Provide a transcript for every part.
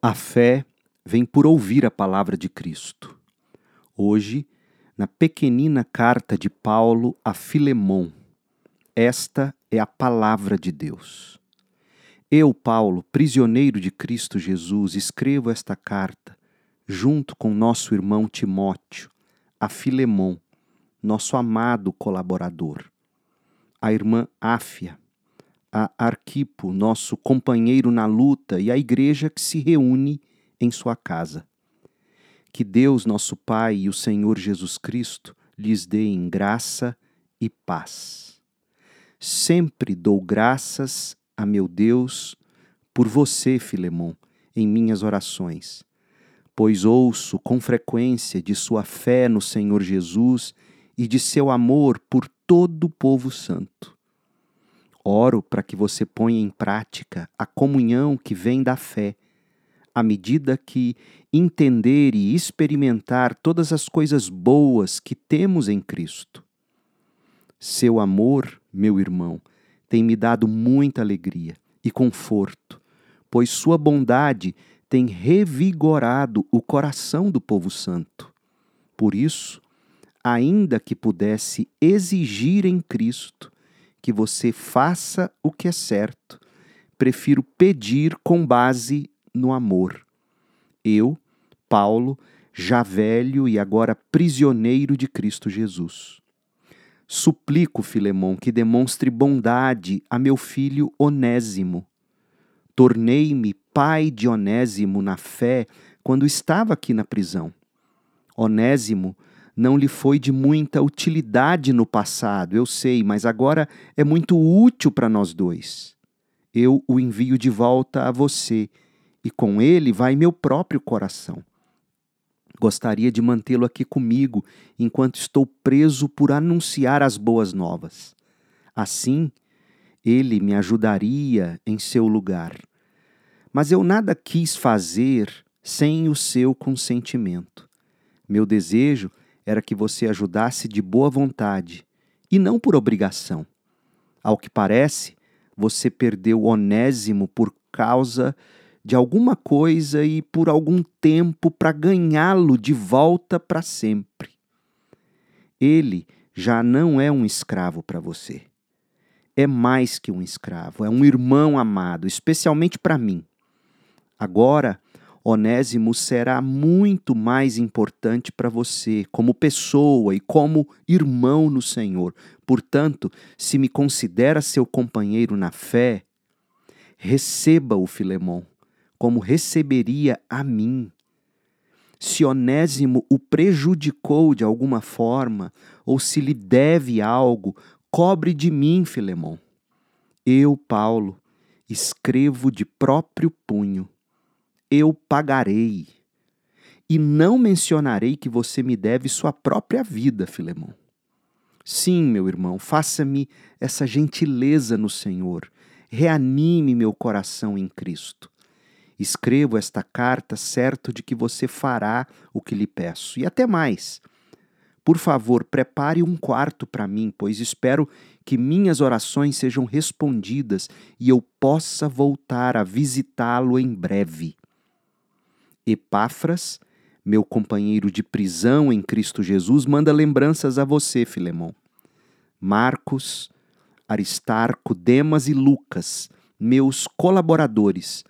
A fé vem por ouvir a palavra de Cristo. Hoje, na pequenina carta de Paulo a Filemon, esta é a palavra de Deus. Eu, Paulo, prisioneiro de Cristo Jesus, escrevo esta carta junto com nosso irmão Timóteo, a Filemon, nosso amado colaborador, a irmã Áfia, a Arquipo, nosso companheiro na luta, e a igreja que se reúne em sua casa. Que Deus, nosso Pai e o Senhor Jesus Cristo lhes deem graça e paz. Sempre dou graças a meu Deus por você, Filemon, em minhas orações, pois ouço com frequência de sua fé no Senhor Jesus e de seu amor por todo o povo santo. Oro para que você ponha em prática a comunhão que vem da fé, à medida que entender e experimentar todas as coisas boas que temos em Cristo. Seu amor, meu irmão, tem me dado muita alegria e conforto, pois sua bondade tem revigorado o coração do povo santo. Por isso, ainda que pudesse exigir em Cristo que você faça o que é certo. Prefiro pedir com base no amor. Eu, Paulo, já velho e agora prisioneiro de Cristo Jesus. Suplico, Filemão, que demonstre bondade a meu filho Onésimo. Tornei-me pai de Onésimo na fé quando estava aqui na prisão. Onésimo não lhe foi de muita utilidade no passado, eu sei, mas agora é muito útil para nós dois. Eu o envio de volta a você, e com ele vai meu próprio coração. Gostaria de mantê-lo aqui comigo enquanto estou preso por anunciar as boas novas. Assim, ele me ajudaria em seu lugar. Mas eu nada quis fazer sem o seu consentimento. Meu desejo era que você ajudasse de boa vontade e não por obrigação. Ao que parece, você perdeu Onésimo por causa de alguma coisa e por algum tempo para ganhá-lo de volta para sempre. Ele já não é um escravo para você. É mais que um escravo, é um irmão amado, especialmente para mim. Agora, Onésimo será muito mais importante para você como pessoa e como irmão no Senhor. Portanto, se me considera seu companheiro na fé, receba o Filemão como receberia a mim. Se Onésimo o prejudicou de alguma forma, ou se lhe deve algo, cobre de mim, Filemão. Eu, Paulo, escrevo de próprio punho eu pagarei. E não mencionarei que você me deve sua própria vida, Filemão. Sim, meu irmão, faça-me essa gentileza no Senhor. Reanime meu coração em Cristo. Escrevo esta carta certo de que você fará o que lhe peço. E até mais. Por favor, prepare um quarto para mim, pois espero que minhas orações sejam respondidas e eu possa voltar a visitá-lo em breve. Epáfras, meu companheiro de prisão em Cristo Jesus, manda lembranças a você, Filemão. Marcos, Aristarco, Demas e Lucas, meus colaboradores,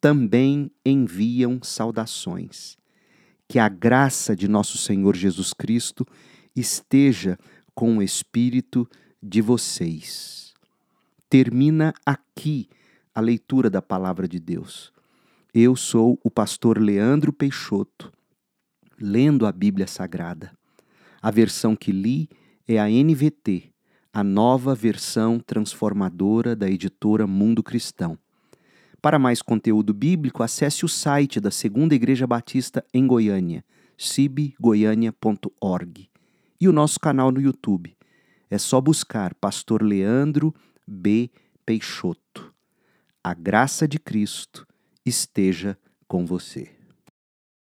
também enviam saudações. Que a graça de nosso Senhor Jesus Cristo esteja com o espírito de vocês. Termina aqui a leitura da palavra de Deus. Eu sou o pastor Leandro Peixoto, lendo a Bíblia Sagrada. A versão que li é a NVT, a nova versão transformadora da editora Mundo Cristão. Para mais conteúdo bíblico, acesse o site da Segunda Igreja Batista em Goiânia, cibgoiania.org, e o nosso canal no YouTube. É só buscar Pastor Leandro B. Peixoto. A graça de Cristo esteja com você.